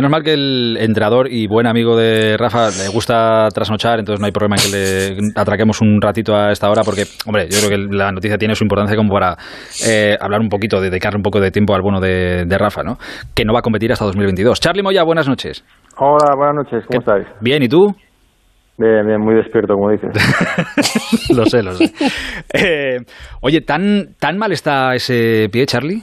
Menos mal que el entrenador y buen amigo de Rafa le gusta trasnochar, entonces no hay problema en que le atraquemos un ratito a esta hora, porque, hombre, yo creo que la noticia tiene su importancia como para eh, hablar un poquito, dedicarle un poco de tiempo al bueno de, Rafa, ¿no? Que no va a competir hasta 2022. Charlie Moya, buenas noches. Hola, buenas noches, ¿cómo estáis? Bien, ¿y tú? Bien, bien, muy despierto, como dices. lo sé, lo sé. Eh, oye, ¿tan, ¿tan mal está ese pie, Charlie?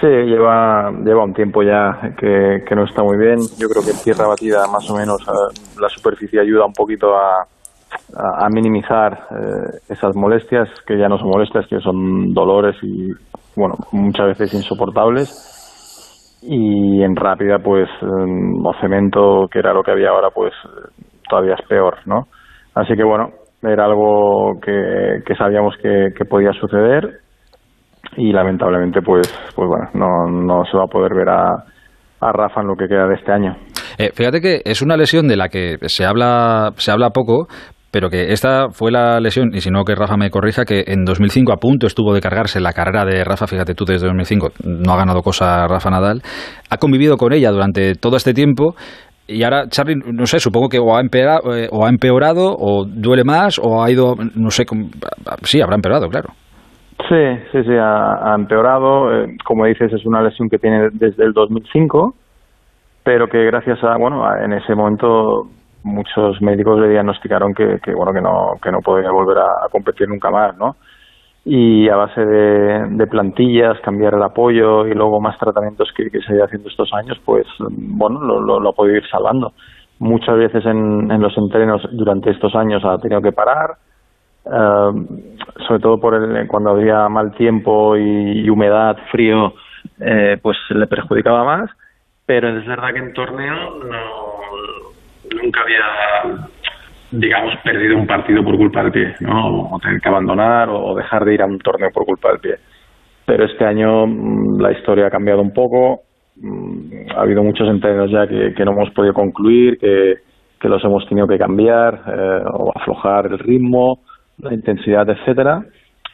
Sí, lleva, lleva un tiempo ya que, no está muy bien. Yo creo que en tierra batida, más o menos, eh, la superficie ayuda un poquito a, minimizar eh, esas molestias, que ya no son molestias, que son dolores y, bueno, muchas veces insoportables. Y en rápida, pues, o cemento, que era lo que había ahora, pues, todavía es peor, ¿no? Así que, bueno, era algo que, sabíamos que podía suceder y lamentablemente pues pues bueno no, no se va a poder ver a, a Rafa en lo que queda de este año. Eh, fíjate que es una lesión de la que se habla se habla poco, pero que esta fue la lesión, y si no que Rafa me corrija, que en 2005 a punto estuvo de cargarse la carrera de Rafa, fíjate tú, desde 2005 no ha ganado cosa Rafa Nadal, ha convivido con ella durante todo este tiempo, y ahora Charlie, no sé, supongo que o ha, empeorado, eh, o ha empeorado, o duele más, o ha ido, no sé, sí, habrá empeorado, claro. Sí, sí, sí, ha, empeorado. Eh, como dices, es una lesión que tiene desde el 2005, pero que gracias a, bueno, en ese momento muchos médicos le diagnosticaron que, que bueno, que no, que no podía volver a, competir nunca más, ¿no? Y a base de, plantillas, cambiar el apoyo y luego más tratamientos que, que se ha ido haciendo estos años, pues, bueno, lo, lo, ha podido ir salvando. Muchas veces en, en los entrenos durante estos años ha tenido que parar, eh, sobre todo por el, cuando había mal tiempo y, humedad, frío, eh, pues le perjudicaba más. Pero es verdad que en torneo no, nunca había, digamos, perdido un partido por culpa del pie, ¿no? O tener que abandonar o dejar de ir a un torneo por culpa del pie. Pero este año mm, la historia ha cambiado un poco. Mm, ha habido muchos entrenos ya que, no hemos podido concluir, que, que los hemos tenido que cambiar eh, o aflojar el ritmo la intensidad, etcétera,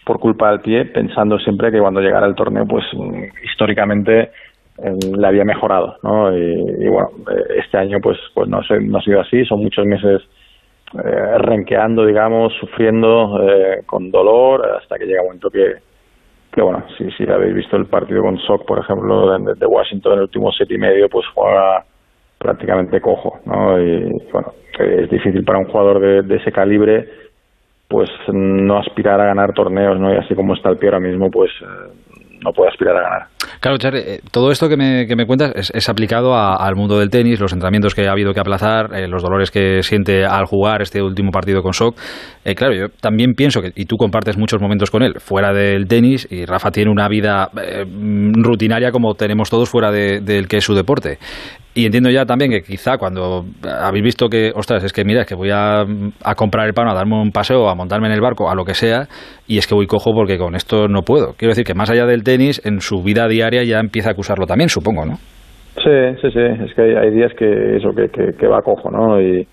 por culpa del pie, pensando siempre que cuando llegara el torneo, pues mm, históricamente eh, le había mejorado, ¿no? Y, bueno, eh, este año pues pues no, no ha sido así, son muchos meses eh, renqueando, digamos, sufriendo eh, con dolor, hasta que llega un momento que, que bueno, si, si habéis visto el partido con Sock, por ejemplo, de, Washington en el último set y medio, pues juega prácticamente cojo, ¿no? Y bueno, es difícil para un jugador de, de ese calibre pues no aspirar a ganar torneos, ¿no? Y así como está el pie ahora mismo, pues eh, no puede aspirar a ganar. Claro, Charlie, eh, todo esto que me, que me cuentas es, aplicado al mundo del tenis, los entrenamientos que ha habido que aplazar, eh, los dolores que siente al jugar este último partido con Sok. claro, yo también pienso que, y tú compartes muchos momentos con él, fuera del tenis, y Rafa tiene una vida rutinaria como tenemos todos fuera del que es su deporte. Y entiendo ya también que quizá cuando habéis visto que, ostras, es que mira, es que voy a, comprar el pan, a darme un paseo, a montarme en el barco, a lo que sea, y es que voy cojo porque con esto no puedo. Quiero decir que más allá del tenis, en su vida diaria ya empieza a acusarlo también, supongo, ¿no? Sí, sí, sí. Es que hay, días que eso, que, que, va cojo, ¿no? Y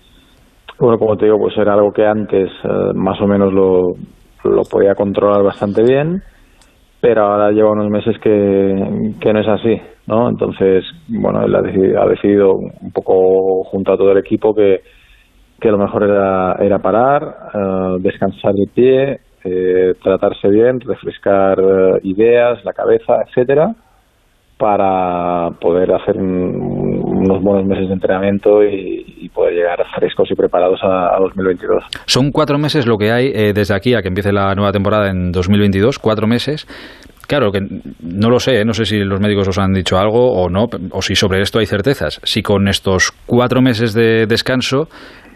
bueno, como te digo, pues era algo que antes eh, más o menos lo, lo podía controlar bastante bien pero ahora lleva unos meses que, no es así, ¿no? Entonces, bueno, él ha decidido, ha decidido un poco junto a todo el equipo que, que lo mejor era, era parar, eh, descansar el pie, eh, tratarse bien, refrescar eh, ideas, la cabeza, etcétera, para poder hacer unos buenos meses de entrenamiento y, poder llegar frescos y preparados a, 2022. Son cuatro meses lo que hay eh, desde aquí a que empiece la nueva temporada en 2022, cuatro meses. Claro, que no lo sé, ¿eh? no sé si los médicos os han dicho algo o no, o si sobre esto hay certezas. Si con estos cuatro meses de descanso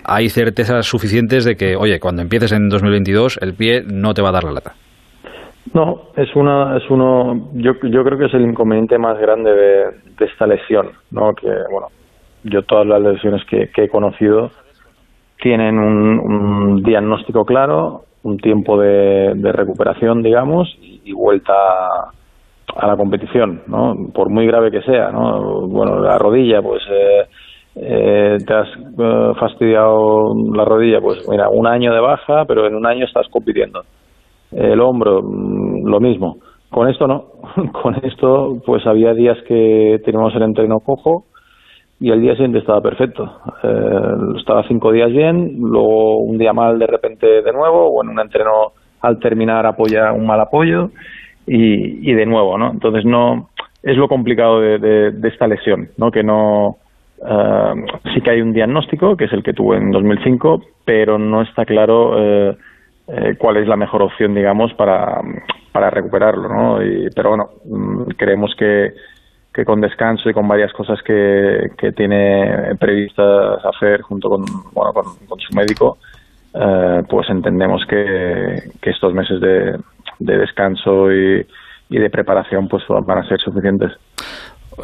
hay certezas suficientes de que, oye, cuando empieces en 2022 el pie no te va a dar la lata. No, es una, es uno, yo, yo creo que es el inconveniente más grande de, esta lesión, ¿no? Que, bueno, yo todas las lesiones que, he conocido tienen un, diagnóstico claro, un tiempo de, recuperación, digamos, y, vuelta a la competición, ¿no? Por muy grave que sea, ¿no? Bueno, la rodilla, pues, eh, eh, te has eh, fastidiado la rodilla, pues, mira, un año de baja, pero en un año estás compitiendo el hombro, mm, lo mismo. Con esto no, con esto pues había días que teníamos el entreno cojo, y el día siguiente estaba perfecto. Eh, estaba cinco días bien, luego un día mal de repente de nuevo, o en un entreno al terminar apoya un mal apoyo y, y de nuevo, ¿no? Entonces no es lo complicado de, de, esta lesión, ¿no? Que no eh, sí que hay un diagnóstico que es el que tuve en 2005, pero no está claro eh, eh, cuál es la mejor opción, digamos, para, para recuperarlo, ¿no? Y, pero bueno, mm, creemos que que con descanso y con varias cosas que, que tiene previstas hacer junto con, bueno, con, su médico, eh, pues entendemos que, que estos meses de, de descanso y, y de preparación pues van a ser suficientes.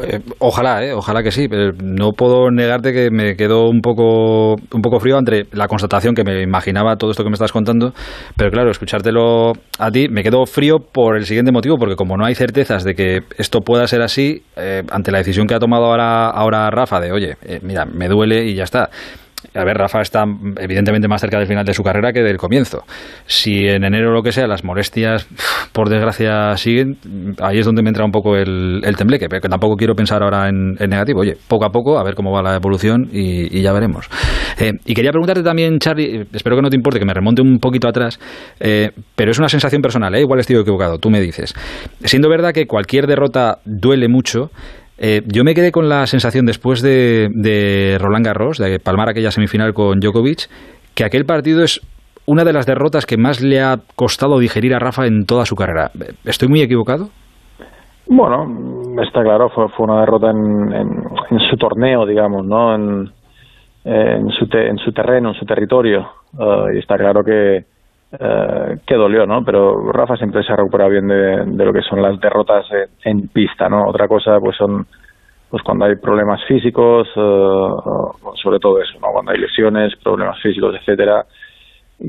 Eh, ojalá, eh, ojalá que sí, no puedo negarte que me quedo un poco, un poco frío entre la constatación que me imaginaba todo esto que me estás contando, pero claro, escuchártelo a ti me quedo frío por el siguiente motivo, porque como no hay certezas de que esto pueda ser así, eh, ante la decisión que ha tomado ahora, ahora Rafa de, oye, mira, me duele y ya está a ver, Rafa está evidentemente más cerca del final de su carrera que del comienzo. Si en enero lo que sea, las molestias, por desgracia, siguen, ahí es donde me entra un poco el, el tembleque, pero que tampoco quiero pensar ahora en, negativo. Oye, poco a poco, a ver cómo va la evolución y, ya veremos. Eh, y quería preguntarte también, Charlie, espero que no te importe que me remonte un poquito atrás, eh, pero es una sensación personal, ¿eh? igual estoy equivocado, tú me dices. Siendo verdad que cualquier derrota duele mucho, eh, yo me quedé con la sensación después de, Roland Garros, de palmar aquella semifinal con Djokovic, que aquel partido es una de las derrotas que más le ha costado digerir a Rafa en toda su carrera. ¿Estoy muy equivocado? Bueno, está claro, fue, una derrota en, su torneo, digamos, ¿no? En, su, en su terreno, en su territorio. Eh, y está claro que, eh, que dolió, ¿no? Pero Rafa siempre se ha recuperado bien de, lo que son las derrotas en, pista, ¿no? Otra cosa, pues son pues cuando hay problemas físicos, eh, sobre todo eso, ¿no? Cuando hay lesiones, problemas físicos, etcétera,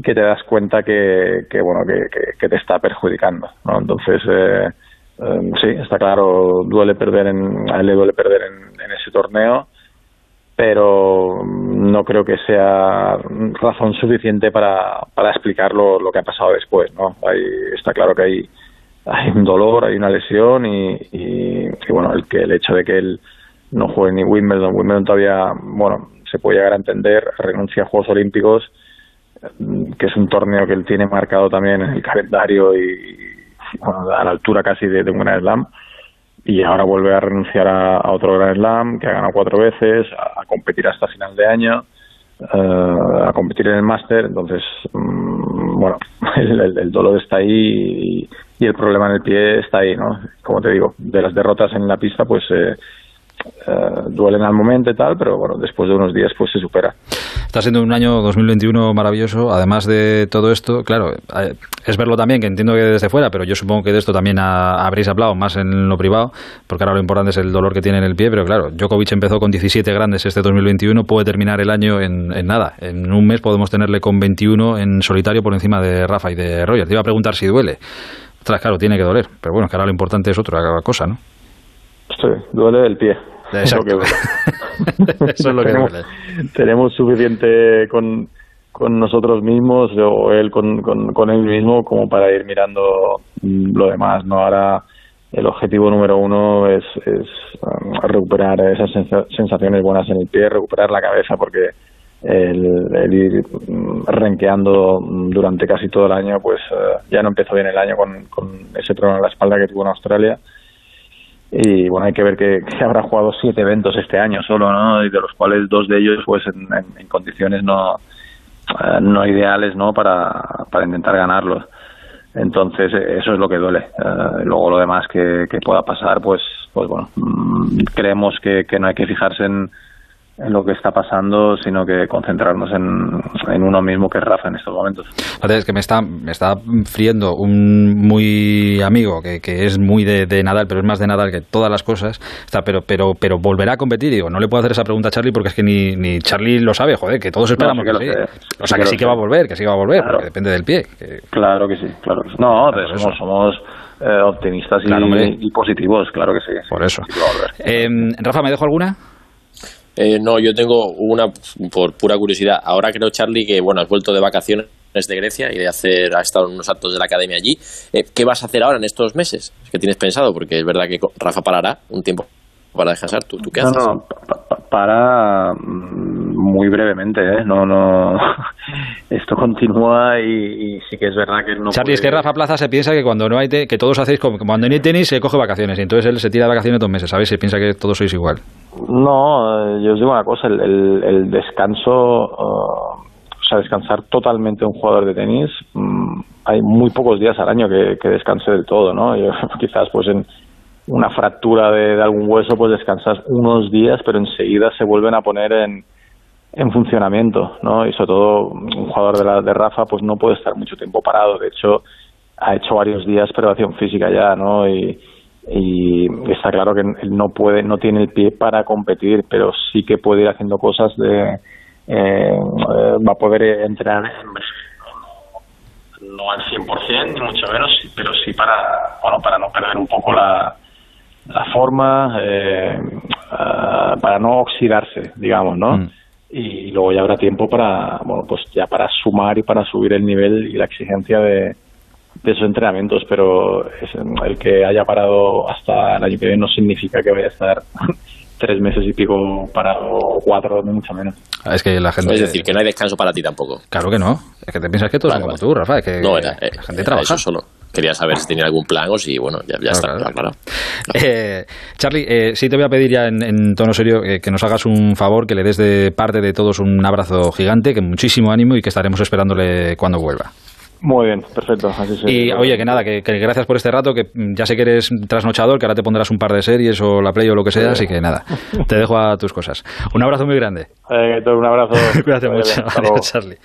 que te das cuenta que, que bueno, que, te está perjudicando, ¿no? Entonces, eh, eh, sí, está claro, duele perder en, a él le duele perder en ese torneo pero no creo que sea razón suficiente para, para explicar lo, que ha pasado después, ¿no? está claro que hay, hay un dolor, hay una lesión y, y, bueno, el que el hecho de que él no juegue ni Wimbledon, Wimbledon todavía, bueno, se puede llegar a entender, renuncia a Juegos Olímpicos, que es un torneo que él tiene marcado también en el calendario y, bueno, a la altura casi de, de un Grand Slam y ahora vuelve a renunciar a, otro Grand Slam que ha ganado cuatro veces, a, competir hasta final de año, eh, a competir en el máster. Entonces, mm, bueno, el, dolor está ahí y, el problema en el pie está ahí, ¿no? Como te digo, de las derrotas en la pista, pues eh, eh, duelen al momento y tal, pero bueno, después de unos días pues se supera. Está siendo un año 2021 maravilloso, además de todo esto, claro, eh, es verlo también, que entiendo que desde fuera, pero yo supongo que de esto también habréis hablado más en lo privado, porque ahora lo importante es el dolor que tiene en el pie, pero claro, Djokovic empezó con 17 grandes este 2021, puede terminar el año en, nada, en un mes podemos tenerle con 21 en solitario por encima de Rafa y de Roger. Te iba a preguntar si duele. Claro, tiene que doler, pero bueno, que ahora lo importante es otra cosa, ¿no? Sí, duele el pie. Eso, es lo que tenemos, suficiente con, con nosotros mismos o él con, con, él mismo como para ir mirando lo demás. no Ahora el objetivo número uno es, es um, recuperar esas sensaciones buenas en el pie, recuperar la cabeza porque el, ir renqueando durante casi todo el año, pues uh, ya no empezó bien el año con, con ese trono en la espalda que tuvo en Australia y bueno hay que ver que, se habrá jugado siete eventos este año solo no y de los cuales dos de ellos pues en, condiciones no eh, no ideales no para, para intentar ganarlos. Entonces eso es lo que duele. Eh, luego lo demás que, que pueda pasar pues pues bueno mm, creemos que, que no hay que fijarse en en lo que está pasando, sino que concentrarnos en, en, uno mismo, que es Rafa en estos momentos. Es que me está, me está friendo un muy amigo que, que es muy de, Nadal, pero es más de Nadal que todas las cosas, está, pero, pero, pero volverá a competir. Digo, no le puedo hacer esa pregunta a Charlie porque es que ni, ni Charlie lo sabe, joder, que todos esperamos que, lo O sea, que, sí que va a volver, que sí que va a volver, porque depende del pie. Claro que sí, claro que sí. No, somos, somos eh, optimistas y, positivos, claro que sí. Por eso. Eh, Rafa, ¿me dejo alguna? Eh, no, yo tengo una por pura curiosidad. Ahora creo, Charlie, que bueno, has vuelto de vacaciones de Grecia y de hacer, has estado en unos actos de la academia allí. Eh, ¿Qué vas a hacer ahora en estos meses? ¿Qué tienes pensado? Porque es verdad que Rafa parará un tiempo para descansar. ¿Tú, tú qué haces? No, no, para mm, muy brevemente, ¿eh? No, no. Esto continúa y, sí que es verdad que no. Charlie, es que Rafa Plaza se piensa que cuando no hay que todos hacéis como cuando no hay tenis se coge vacaciones y entonces él se tira de vacaciones dos meses, ¿sabes? Se piensa que todos sois igual. No, yo os digo una cosa, el, descanso, uh, o sea, descansar totalmente un jugador de tenis, mm, hay muy pocos días al año que, que descanse del todo, ¿no? Yo, quizás pues en una fractura de, algún hueso, pues descansas unos días, pero enseguida se vuelven a poner en, en funcionamiento, ¿no? Y sobre todo un jugador de, la, de Rafa, pues no puede estar mucho tiempo parado. De hecho, ha hecho varios días preparación física ya, ¿no? Y está claro que él no puede, no tiene el pie para competir, pero sí que puede ir haciendo cosas de, eh, va a poder entrenar no al 100% ni mucho menos, pero sí para, bueno, para no perder un poco la, la forma eh, ah, para no oxidarse, digamos, ¿no? Mm. Y luego ya habrá tiempo para, bueno, pues ya para sumar y para subir el nivel y la exigencia de, de esos entrenamientos, pero el que haya parado hasta el año que viene no significa que vaya a estar tres meses y pico parado, o cuatro, ni mucho menos. Ah, es que la gente... Es decir, que no hay descanso para ti tampoco. Claro que no. Es que te piensas que todo es como tú, Rafa. Es que no, era, la gente trabaja. Eso solo. Quería saber si tenía algún plan o si, bueno, ya, está, claro. Eh, Charlie, eh, sí te voy a pedir ya en, tono serio eh, que nos hagas un favor, que le des de parte de todos un abrazo gigante, que muchísimo ánimo y que estaremos esperándole cuando vuelva. Muy bien, perfecto. y oye, que nada, que, gracias por este rato, que ya sé que eres trasnochador, que ahora te pondrás un par de series o la Play o lo que sea, así que nada, te dejo a tus cosas. Un abrazo muy grande. un abrazo. Cuídate mucho. Charlie.